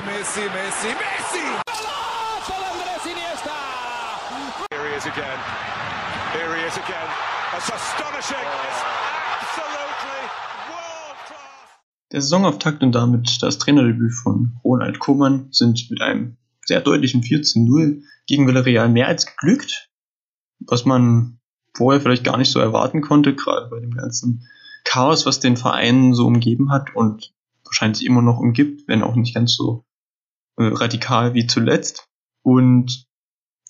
Messi, Messi, Messi, Messi! Here he is again. Here he is again. That's astonishing. It's absolutely world class. Der Saisonauftakt und damit das Trainerdebüt von Ronald Koeman sind mit einem sehr deutlichen 4 zu 0 gegen Villarreal mehr als geglückt, was man vorher vielleicht gar nicht so erwarten konnte, gerade bei dem ganzen Chaos, was den Verein so umgeben hat und wahrscheinlich immer noch umgibt, wenn auch nicht ganz so äh, radikal wie zuletzt. Und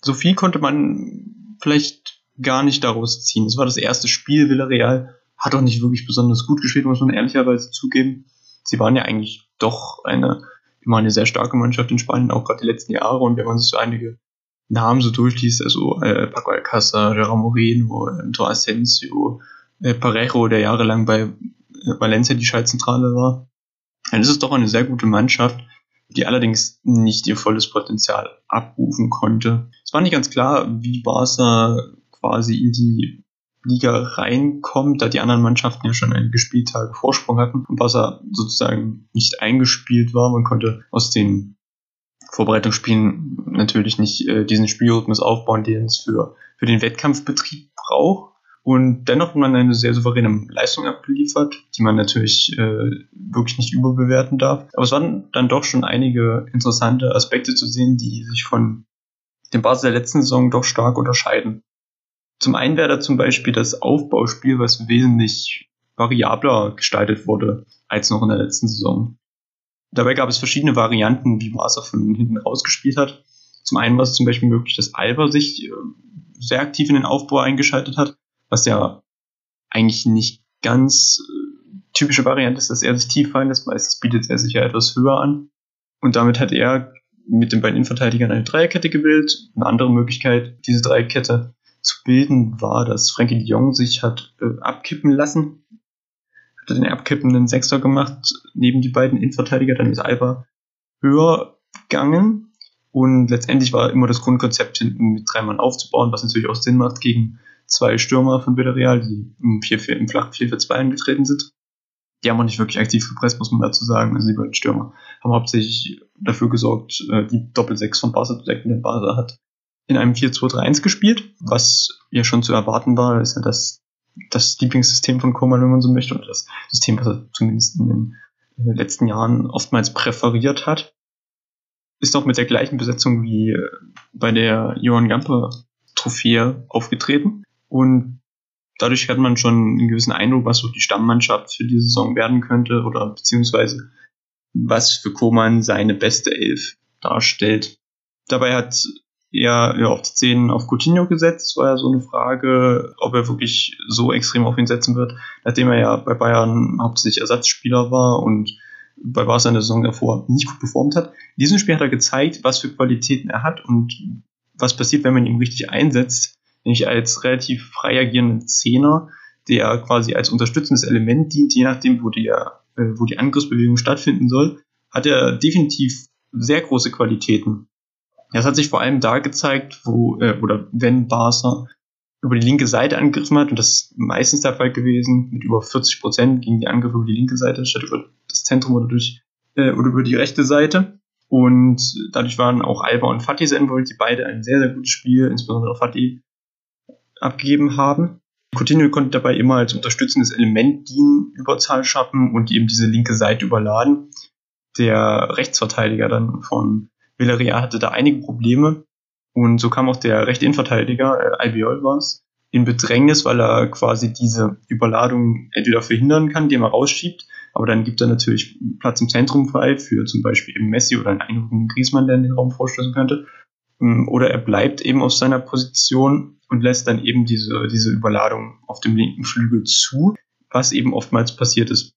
so viel konnte man vielleicht gar nicht daraus ziehen. Es war das erste Spiel, Villarreal hat auch nicht wirklich besonders gut gespielt, muss man ehrlicherweise zugeben. Sie waren ja eigentlich doch eine, immer eine sehr starke Mannschaft in Spanien, auch gerade die letzten Jahre. Und wenn man sich so einige Namen so durchliest, also äh, Paco Alcázar, Gerard Moreno, Anto Asensio, äh, Parejo, der jahrelang bei äh, Valencia die Schaltzentrale war, dann ist es doch eine sehr gute Mannschaft, die allerdings nicht ihr volles Potenzial abrufen konnte. Es war nicht ganz klar, wie Barca quasi in die Liga reinkommt, da die anderen Mannschaften ja schon einige Spieltage Vorsprung hatten und Barca sozusagen nicht eingespielt war. Man konnte aus den Vorbereitungsspielen natürlich nicht äh, diesen Spielrhythmus aufbauen, den es für, für den Wettkampfbetrieb braucht. Und dennoch hat man eine sehr souveräne Leistung abgeliefert, die man natürlich äh, wirklich nicht überbewerten darf. Aber es waren dann doch schon einige interessante Aspekte zu sehen, die sich von dem Basis der letzten Saison doch stark unterscheiden. Zum einen wäre da zum Beispiel das Aufbauspiel, was wesentlich variabler gestaltet wurde als noch in der letzten Saison. Dabei gab es verschiedene Varianten, wie Barca von hinten rausgespielt hat. Zum einen war es zum Beispiel möglich, dass Alba sich äh, sehr aktiv in den Aufbau eingeschaltet hat, was ja eigentlich nicht ganz äh, typische Variante ist, dass er sich tief fallen lässt. Meistens bietet er sich ja etwas höher an. Und damit hat er mit den beiden Innenverteidigern eine Dreierkette gebildet. Eine andere Möglichkeit, diese Dreierkette zu bilden, war, dass Frankie de Jong sich hat äh, abkippen lassen. Hat den abkippenden Sechser gemacht, neben die beiden Innenverteidiger. Dann ist Alba höher gegangen. Und letztendlich war immer das Grundkonzept, hinten mit drei Mann aufzubauen, was natürlich auch Sinn macht gegen zwei Stürmer von Villarreal, die im, 4 -4, im flachen 4-4-2 angetreten sind. Die haben auch nicht wirklich aktiv gepresst, muss man dazu sagen. Also die beiden Stürmer haben hauptsächlich dafür gesorgt, äh, die Doppel-6 von Barca zu decken, denn Barca hat in einem 4-2-3-1 gespielt, was ja schon zu erwarten war, ist ja das, das Lieblingssystem von Koman, wenn man so möchte, und das System, was er zumindest in den letzten Jahren oftmals präferiert hat. Ist auch mit der gleichen Besetzung wie bei der Johann Gamper Trophäe aufgetreten. Und dadurch hat man schon einen gewissen Eindruck, was so die Stammmannschaft für die Saison werden könnte oder beziehungsweise was für Koman seine beste Elf darstellt. Dabei hat er ja, auf die 10 auf Coutinho gesetzt. Es war ja so eine Frage, ob er wirklich so extrem auf ihn setzen wird, nachdem er ja bei Bayern hauptsächlich Ersatzspieler war und bei Barca in der Saison davor nicht gut performt hat. In diesem Spiel hat er gezeigt, was für Qualitäten er hat und was passiert, wenn man ihn richtig einsetzt nämlich als relativ frei agierenden Zehner, der quasi als unterstützendes Element dient, je nachdem, wo die, äh, wo die Angriffsbewegung stattfinden soll, hat er definitiv sehr große Qualitäten. Das hat sich vor allem da gezeigt, wo, äh, oder wenn Barca über die linke Seite angegriffen hat, und das ist meistens der Fall gewesen, mit über 40 Prozent gingen die Angriffe über die linke Seite statt über das Zentrum oder durch, äh, oder über die rechte Seite. Und dadurch waren auch Alba und Fatih sehr involviert, die beide ein sehr, sehr gutes Spiel, insbesondere Fatih, abgegeben haben. Coutinho konnte dabei immer als unterstützendes Element dienen, Überzahl schaffen und eben diese linke Seite überladen. Der Rechtsverteidiger dann von Villarreal hatte da einige Probleme und so kam auch der rechte Innenverteidiger, äh, Albiol war es, in Bedrängnis, weil er quasi diese Überladung entweder verhindern kann, indem er rausschiebt, aber dann gibt er natürlich Platz im Zentrum frei für zum Beispiel eben Messi oder einen einrückenden Griezmann, der in den Raum vorstößen könnte. Ähm, oder er bleibt eben auf seiner Position und lässt dann eben diese, diese Überladung auf dem linken Flügel zu, was eben oftmals passiert ist.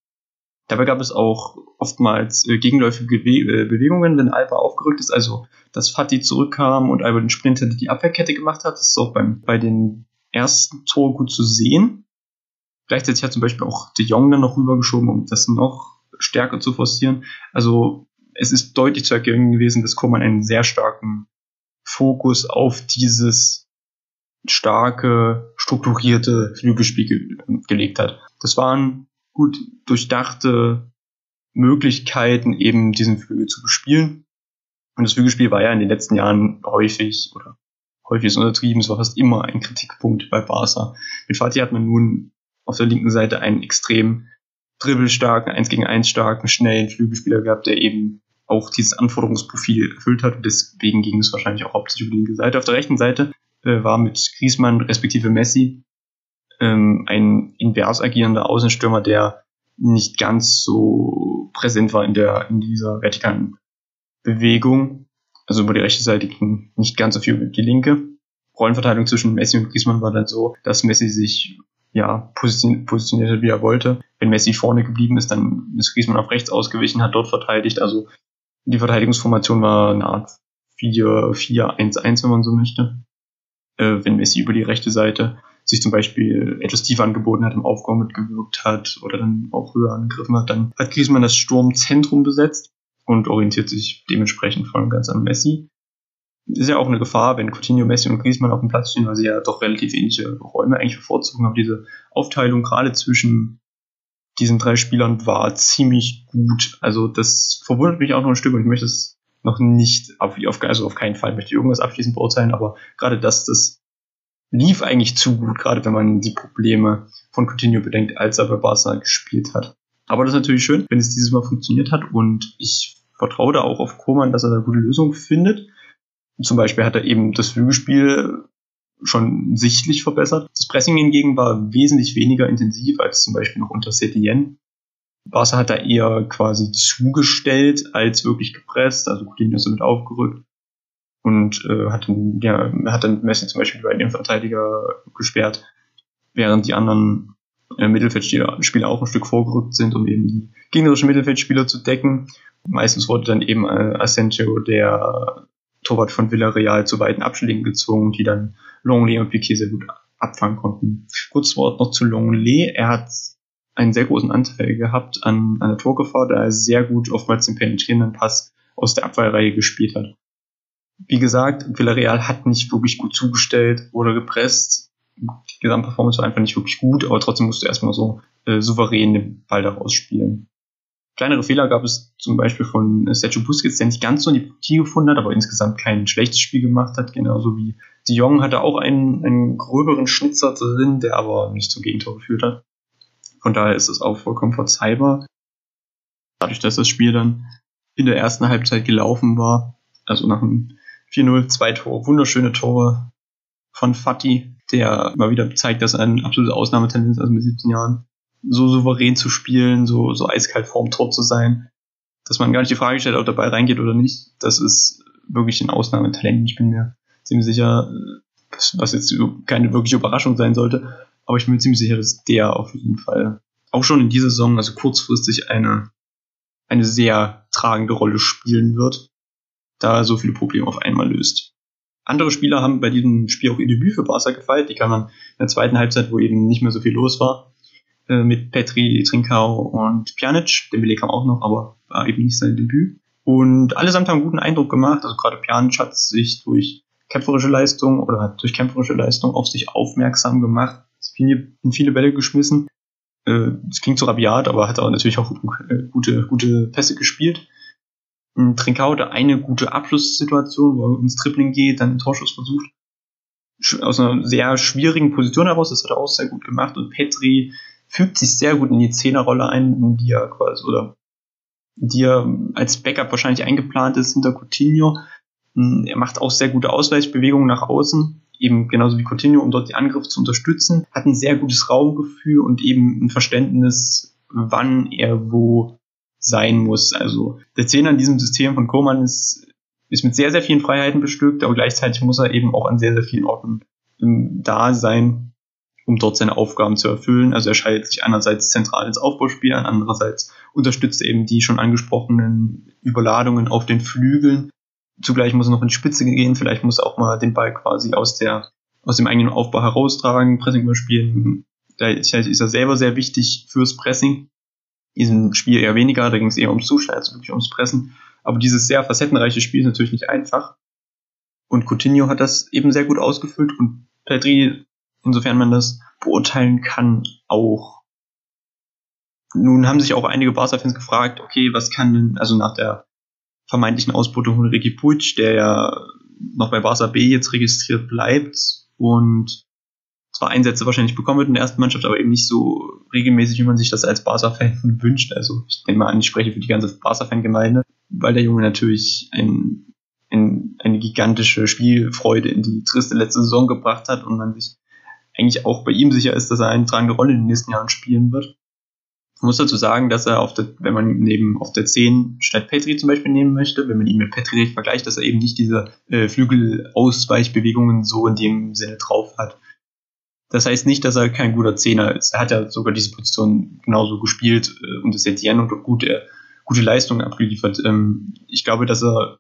Dabei gab es auch oftmals äh, gegenläufige Bewe äh, Bewegungen, wenn Alba aufgerückt ist, also dass Fatih zurückkam und Alba den Sprint hinter die Abwehrkette gemacht hat. Das ist auch beim, bei den ersten Tor gut zu sehen. Gleichzeitig hat zum Beispiel auch De Jong dann noch rübergeschoben, um das noch stärker zu forcieren. Also es ist deutlich zu erkennen gewesen, dass Koman einen sehr starken Fokus auf dieses starke, strukturierte Flügelspiel ge gelegt hat. Das waren gut durchdachte Möglichkeiten, eben diesen Flügel zu bespielen. Und das Flügelspiel war ja in den letzten Jahren häufig oder häufig ist untertrieben, es war fast immer ein Kritikpunkt bei Barca. Mit Fatih hat man nun auf der linken Seite einen extrem dribbelstarken, 1 gegen 1 starken, schnellen Flügelspieler gehabt, der eben auch dieses Anforderungsprofil erfüllt hat. Und deswegen ging es wahrscheinlich auch hauptsächlich über die linke Seite. Auf der rechten Seite äh, war mit Griezmann respektive Messi ähm, ein invers agierender Außenstürmer, der nicht ganz so präsent war in der in dieser vertikalen Bewegung. Also über die rechte Seite ging nicht ganz so viel über die linke. Rollenverteilung zwischen Messi und Griezmann war dann so, dass Messi sich ja positioniert hat, wie er wollte. Wenn Messi vorne geblieben ist, dann ist Griezmann auf rechts ausgewichen, hat dort verteidigt. Also die Verteidigungsformation war eine Art 4-4-1-1, wenn man so möchte. Äh, wenn Messi über die rechte Seite sich zum Beispiel etwas tiefer angeboten hat, im Aufbau mitgewirkt hat oder dann auch höher angegriffen hat, dann hat Griezmann das Sturmzentrum besetzt und orientiert sich dementsprechend voll und ganz an Messi. Ist ja auch eine Gefahr, wenn Coutinho, Messi und Griezmann auf dem Platz stehen, weil sie ja doch relativ ähnliche Räume eigentlich bevorzugen. Aber diese Aufteilung gerade zwischen diesen drei Spielern war ziemlich gut. Also das verwundert mich auch noch ein Stück und ich möchte es noch nicht, auf, also auf keinen Fall möchte ich irgendwas abschließend beurteilen, aber gerade das, das lief eigentlich zu gut, gerade wenn man die Probleme von Coutinho bedenkt, als er bei Barca gespielt hat. Aber das ist natürlich schön, wenn es dieses Mal funktioniert hat und ich vertraue da auch auf Koman, dass er da gute Lösungen findet. Zum Beispiel hat er eben das Flügelspiel schon sichtlich verbessert. Das Pressing hingegen war wesentlich weniger intensiv als zum Beispiel noch unter Setien. Barca hat da eher quasi zugestellt als wirklich gepresst, also Coutinho ist damit aufgerückt und äh, hat, dann, ja, hat dann Messi zum Beispiel bei den Verteidiger gesperrt, während die anderen äh, Mittelfeldspieler auch ein Stück vorgerückt sind, um eben die gegnerischen Mittelfeldspieler zu decken. Meistens wurde dann eben äh, Asensio, der Torwart von Villarreal, zu weiten Abschlägen gezwungen, die dann Longley und Piquet sehr gut abfangen konnten. Kurz Wort noch zu Longley. Er hat einen sehr großen Anteil gehabt an, an der Torgefahr, da er sehr gut oftmals den penetrierenden Pass aus der Abwehrreihe gespielt hat. Wie gesagt, Villarreal hat nicht wirklich gut zugestellt oder gepresst die Gesamtperformance war einfach nicht wirklich gut, aber trotzdem musste erstmal so äh, souverän den Ball daraus spielen. Kleinere Fehler gab es zum Beispiel von äh, Sergio Busquets, der nicht ganz so in die Partie gefunden hat, aber insgesamt kein schlechtes Spiel gemacht hat, genauso wie De Jong hatte auch einen, einen gröberen Schnitzer drin, der aber nicht zum Gegentor geführt hat. Von daher ist es auch vollkommen verzeihbar. Dadurch, dass das Spiel dann in der ersten Halbzeit gelaufen war, also nach einem 4-0, zwei Tore, wunderschöne Tore von Fatih, der mal wieder zeigt, dass er ein absolutes Ausnahmetalent ist, also mit 17 Jahren, so souverän zu spielen, so, so eiskalt vorm Tor zu sein, dass man gar nicht die Frage stellt, ob der Ball reingeht oder nicht. Das ist wirklich ein Ausnahmetalent. Ich bin mir ziemlich sicher, was jetzt keine wirkliche Überraschung sein sollte, aber ich bin mir ziemlich sicher, dass der auf jeden Fall auch schon in dieser Saison, also kurzfristig, eine, eine sehr tragende Rolle spielen wird, da er so viele Probleme auf einmal löst. Andere Spieler haben bei diesem Spiel auch ihr Debüt für Barca gefeiert. Die kamen in der zweiten Halbzeit, wo eben nicht mehr so viel los war, äh, mit Petri, Trincao und Pjanic. Dembele kam auch noch, aber war eben nicht sein Debüt. Und allesamt haben einen guten Eindruck gemamt. Also gerade Pjanic hat sich durch kämpferische Leistung oder durch kämpferische Leistung auf sich aufmerksam gemacht. In viele Bälle geschmissen. Äh, klingt so rabiat, aber hat auch natürlich auch äh, gute, gute Pässe gespielt. Trinkau hatte eine gute Abschlusssituation, wo er ins Tripling geht, dann einen Torschuss versucht. Aus einer sehr schwierigen Position heraus, das hat er auch sehr gut gemacht. Und Petri fügt sich sehr gut in die Zehnerrolle ein, die er quasi, oder die er als Backup wahrscheinlich eingeplant ist hinter Coutinho. Hm, er macht auch sehr gute Ausweichbewegungen nach außen, eben genauso wie Coutinho, um dort die Angriffe zu unterstützen. Hat ein sehr gutes Raumgefühl und eben ein Verständnis, wann er wo sein muss. Also der Zehner in diesem System von Koman ist, ist mit sehr, sehr vielen Freiheiten bestückt, aber gleichzeitig muss er eben auch an sehr, sehr vielen Orten ähm, da sein, um dort seine Aufgaben zu erfüllen. Also er schaltet sich einerseits zentral ins Aufbauspiel an, andererseits unterstützt er eben die schon angesprochenen Überladungen auf den Flügeln. Zugleich muss er noch in die Spitze gehen, vielleicht muss er auch mal den Ball quasi aus der aus dem eigenen Aufbau heraustragen, Pressing überspielen. Da ist er selber sehr wichtig fürs Pressing diesem Spiel eher weniger, da ging es eher ums Zuschneiden, also wirklich ums Pressen. Aber dieses sehr facettenreiche Spiel ist natürlich nicht einfach. Und Coutinho hat das eben sehr gut ausgefüllt und Pedri, insofern man das beurteilen kann, auch. nun haben sich auch einige Barca-Fans gefragt, okay, was kann denn, also nach der vermeintlichen Ausbeutung von Ricky Puig, der ja noch bei Barca B jetzt registriert bleibt und zwar Einsätze wahrscheinlich bekommen wird in der ersten Mannschaft, aber eben nicht so regelmäßig, wie man sich das als Barca-Fan wünscht. Also ich nehme mal an, ich spreche für die ganze Barca-Fan-Gemeinde, weil der Junge natürlich ein, ein, eine gigantische Spielfreude in die triste letzte Saison gebracht hat und man sich eigentlich auch bei ihm sicher ist, dass er eine tragende Rolle in den nächsten Jahren spielen wird. Man muss dazu sagen, dass er auf der, wenn man neben auf der 10 statt Petri zum Beispiel nehmen möchte, wenn man ihn mit Petri vergleicht, dass er eben nicht diese äh, Flügelausweichbewegungen so in dem Sinne drauf hat. Das heißt nicht, dass er kein guter Zehner ist. Er hat ja sogar diese Position genauso gespielt äh, und ist jetzt und auch gute, gute Leistungen abgeliefert. Ähm, ich glaube, dass er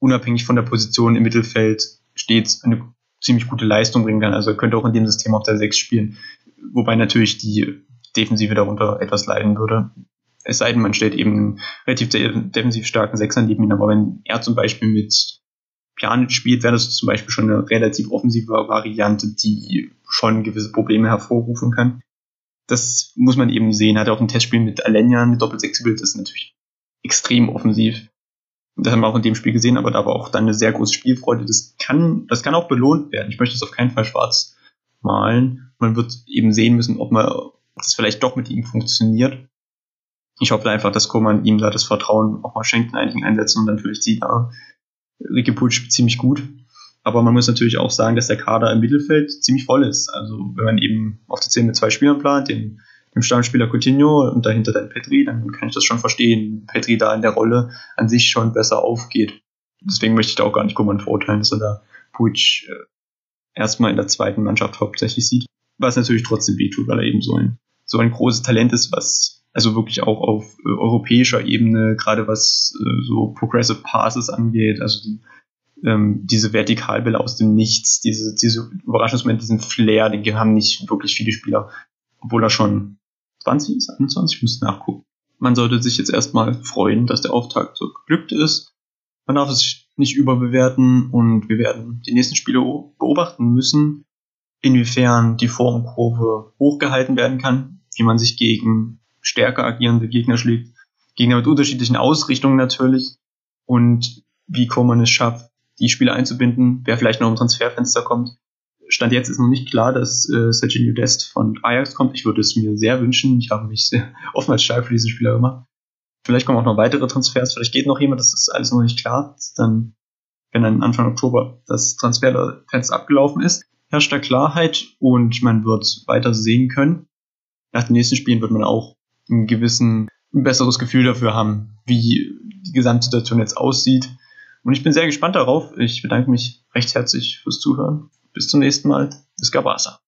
unabhängig von der Position im Mittelfeld stets eine ziemlich gute Leistung bringen kann. Also er könnte auch in dem System auf der 6 spielen. Wobei natürlich die Defensive darunter etwas leiden würde. Es sei denn, man stellt eben einen relativ defensiv starken Sechser neben ihn. Aber wenn er zum Beispiel mit Pjanic spielt, wäre das zum Beispiel schon eine relativ offensive Variante, die schon gewisse Probleme hervorrufen kann. Das muss man eben sehen. Hat er auch ein Testspiel mit Alenia mit Doppel-6 gebildet, das ist natürlich extrem offensiv. Das haben wir auch in dem Spiel gesehen, aber da war auch dann eine sehr große Spielfreude. Das kann, das kann auch belohnt werden. Ich möchte es auf keinen Fall schwarz malen. Man wird eben sehen müssen, ob man das vielleicht doch mit ihm funktioniert. Ich hoffe einfach, dass Koman ihm da das Vertrauen auch mal schenkt in einigen Einsätzen und dann vielleicht sieht da Ricky Puig ziemlich gut. Aber man muss natürlich auch sagen, dass der Kader im Mittelfeld ziemlich voll ist. Also wenn man eben auf der 10 mit zwei Spielern plant, den, dem Stammspieler Coutinho und dahinter dann Petri, dann kann ich das schon verstehen. Petri da in der Rolle an sich schon besser aufgeht. Deswegen möchte ich da auch gar nicht Koman verurteilen, dass er da Puig äh, erstmal in der zweiten Mannschaft hauptsächlich sieht. Was natürlich trotzdem wehtut, weil er eben so ein, so ein großes Talent ist, was also wirklich auch auf äh, europäischer Ebene, gerade was äh, so Progressive Passes angeht, also die, ähm, diese Vertikalbälle aus dem Nichts, diese, diese Überraschungsmoment, diesen Flair, den haben nicht wirklich viele Spieler, obwohl er schon 20 ist, 21, ich muss nachgucken. Man sollte sich jetzt erstmal freuen, dass der Auftakt so geglückt ist. Man darf es nicht überbewerten und wir werden die nächsten Spiele beobachten müssen, inwiefern die Formkurve hochgehalten werden kann, wie man sich gegen stärker agierende Gegner schlägt, Gegner mit unterschiedlichen Ausrichtungen natürlich und wie man es schafft, die Spieler einzubinden, wer vielleicht noch im Transferfenster kommt. Stand jetzt ist noch nicht klar, dass äh, Sergio Dest von Ajax kommt. Ich würde es mir sehr wünschen. Ich habe mich sehr oftmals stark für diesen Spieler gemacht. Vielleicht kommen auch noch weitere Transfers, vielleicht geht noch jemand, das ist alles noch nicht klar. Dann, wenn dann Anfang Oktober das Transferfenster abgelaufen ist, herrscht da Klarheit und man wird weiter sehen können. Nach den nächsten Spielen wird man auch einen gewissen, ein besseres Gefühl dafür haben, wie die Gesamtsituation jetzt aussieht. Und ich bin sehr gespannt darauf. Ich bedanke mich recht herzlich fürs Zuhören. Bis zum nächsten Mal. Bis Gabasa.